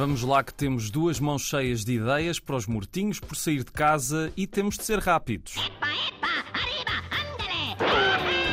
Vamos lá que temos duas mãos cheias de ideias para os mortinhos por sair de casa e temos de ser rápidos.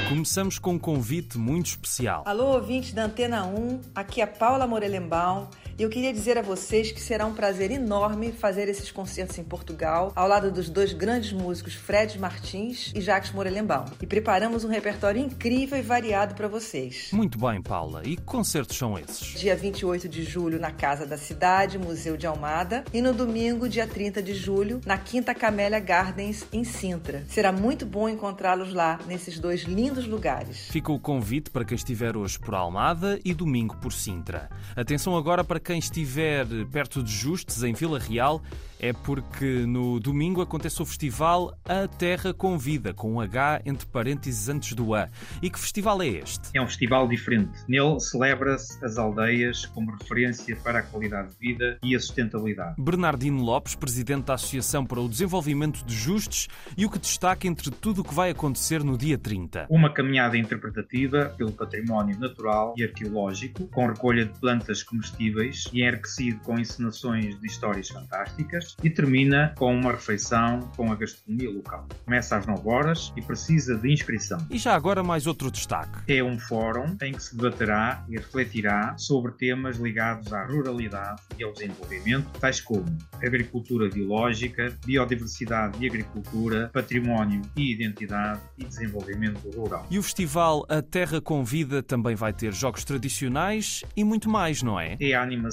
Começamos com um convite muito especial. Alô, ouvintes da Antena 1, aqui é Paula Morelenbaum e eu queria dizer a vocês que será um prazer enorme fazer esses concertos em Portugal, ao lado dos dois grandes músicos Fred Martins e Jacques Morelenbaum. E preparamos um repertório incrível e variado para vocês. Muito bem, Paula. E que concertos são esses? Dia 28 de julho na Casa da Cidade, Museu de Almada, e no domingo, dia 30 de julho, na Quinta Camélia Gardens, em Sintra. Será muito bom encontrá-los lá, nesses dois lindos lugares. Fica o convite para quem estiver hoje por Almada e domingo por Sintra. Atenção agora para quem estiver perto de Justes, em Vila Real, é porque no domingo acontece o festival A Terra Convida, com um H entre parênteses antes do A. E que festival é este? É um festival diferente. Nele celebra-se as aldeias como referência para a qualidade de vida e a sustentabilidade. Bernardino Lopes, presidente da Associação para o Desenvolvimento de Justes, e o que destaca entre tudo o que vai acontecer no dia 30. Uma caminhada interpretativa pelo património natural e arqueológico, com recolha de plantas comestíveis e enriquecido com encenações de histórias fantásticas e termina com uma refeição com a gastronomia local. Começa às 9 horas e precisa de inscrição. E já agora mais outro destaque. É um fórum em que se debaterá e refletirá sobre temas ligados à ruralidade e ao desenvolvimento, tais como agricultura biológica, biodiversidade e agricultura, património e identidade e desenvolvimento rural. E o festival A Terra Convida também vai ter jogos tradicionais e muito mais, não é? É a animação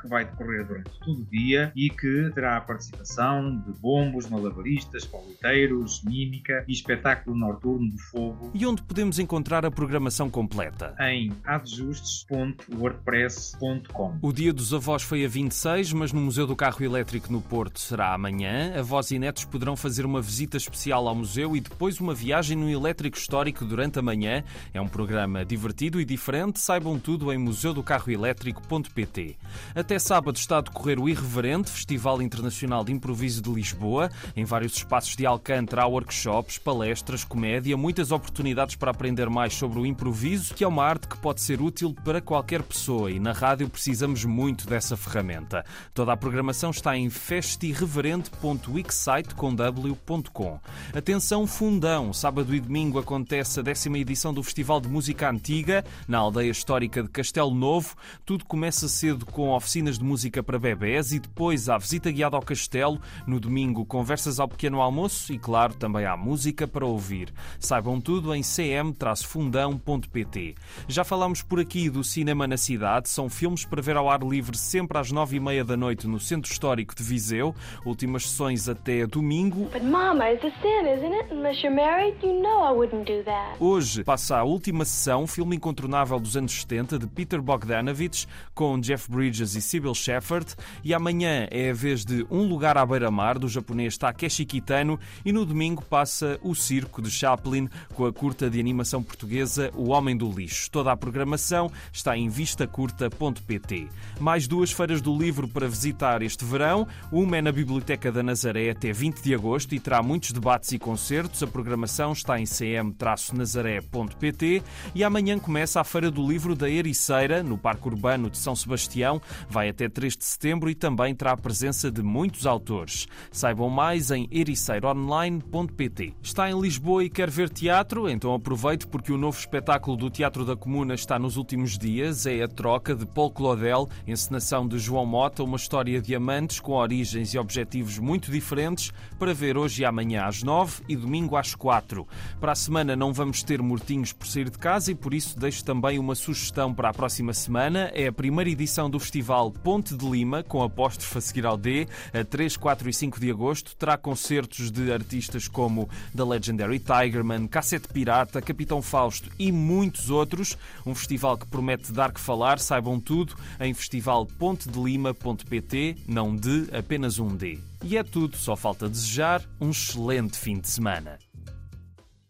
que vai decorrer durante todo o dia e que terá a participação de bombos, malabaristas, pauliteiros, mímica e espetáculo noturno de fogo. E onde podemos encontrar a programação completa? Em adjustes.wordpress.com. O Dia dos Avós foi a 26, mas no Museu do Carro Elétrico no Porto será amanhã. Avós e netos poderão fazer uma visita especial ao museu e depois uma viagem no elétrico histórico durante a manhã. É um programa divertido e diferente. Saibam tudo em museudocarroelétrico.pt. Até sábado está a decorrer o Irreverente, Festival Internacional de Improviso de Lisboa. Em vários espaços de Alcântara há workshops, palestras, comédia, muitas oportunidades para aprender mais sobre o improviso, que é uma arte que pode ser útil para qualquer pessoa e na rádio precisamos muito dessa ferramenta. Toda a programação está em festireverente.wixsite.com. Atenção Fundão, sábado e domingo acontece a décima edição do Festival de Música Antiga na aldeia histórica de Castelo Novo. Tudo começa cedo com oficinas de música para bebés e depois há visita guiada ao castelo. No domingo, conversas ao pequeno almoço e, claro, também há música para ouvir. Saibam tudo em cm-fundão.pt. Já falámos por aqui do cinema na cidade. São filmes para ver ao ar livre sempre às nove e meia da noite no Centro Histórico de Viseu. Últimas sessões até domingo. But Mama, it's a sin, isn't it? Unless you're married, you know I wouldn't do that. Hoje passa a última sessão, filme incontornável dos anos 70 de Peter Bogdanovich com Jeff Bridges e Sybil Shepherd. E amanhã é a vez de Um Lugar à Beira-Mar do japonês Takeshi Kitano e no domingo passa O Circo de Chaplin com a curta de animação portuguesa O Homem do Lixo. Toda a programação está em vistacurta.pt. Mais duas feiras do livro para visitar este verão. Uma é na Biblioteca da Nazaré até 20 de agosto e terá muitos debates e concertos. A programação está em cm-nazaré.pt e amanhã começa a Feira do Livro da Ericeira, no Parque Urbano de São Sebastião. Vai até 3 de setembro e também terá a presença de muitos autores. Saibam mais em ericeironline.pt. Está em Lisboa e quer ver teatro? Então aproveite porque o novo espetáculo do Teatro da Comuna está nos últimos dias. É a troca de Paul Claudel, encenação de João Mota, uma história de amantes com origens e objetivos muito diferentes, para ver hoje e amanhã às 9 e domingo às 4. Para a semana não vamos ter mortinhos por sair de casa e por isso deixo também uma sugestão para a próxima semana. É a primeira edição do Festival Ponte de Lima, com apóstrofe a seguir ao D, a 3, 4 e 5 de agosto. Terá concertos de artistas como The Legendary Tigerman, Cassete Pirata, Capitão Fausto e muitos outros. Um festival que promete dar que falar. Saibam tudo em festivalpontedelima.pt, não de apenas um D. E é tudo, só falta desejar um excelente fim de semana.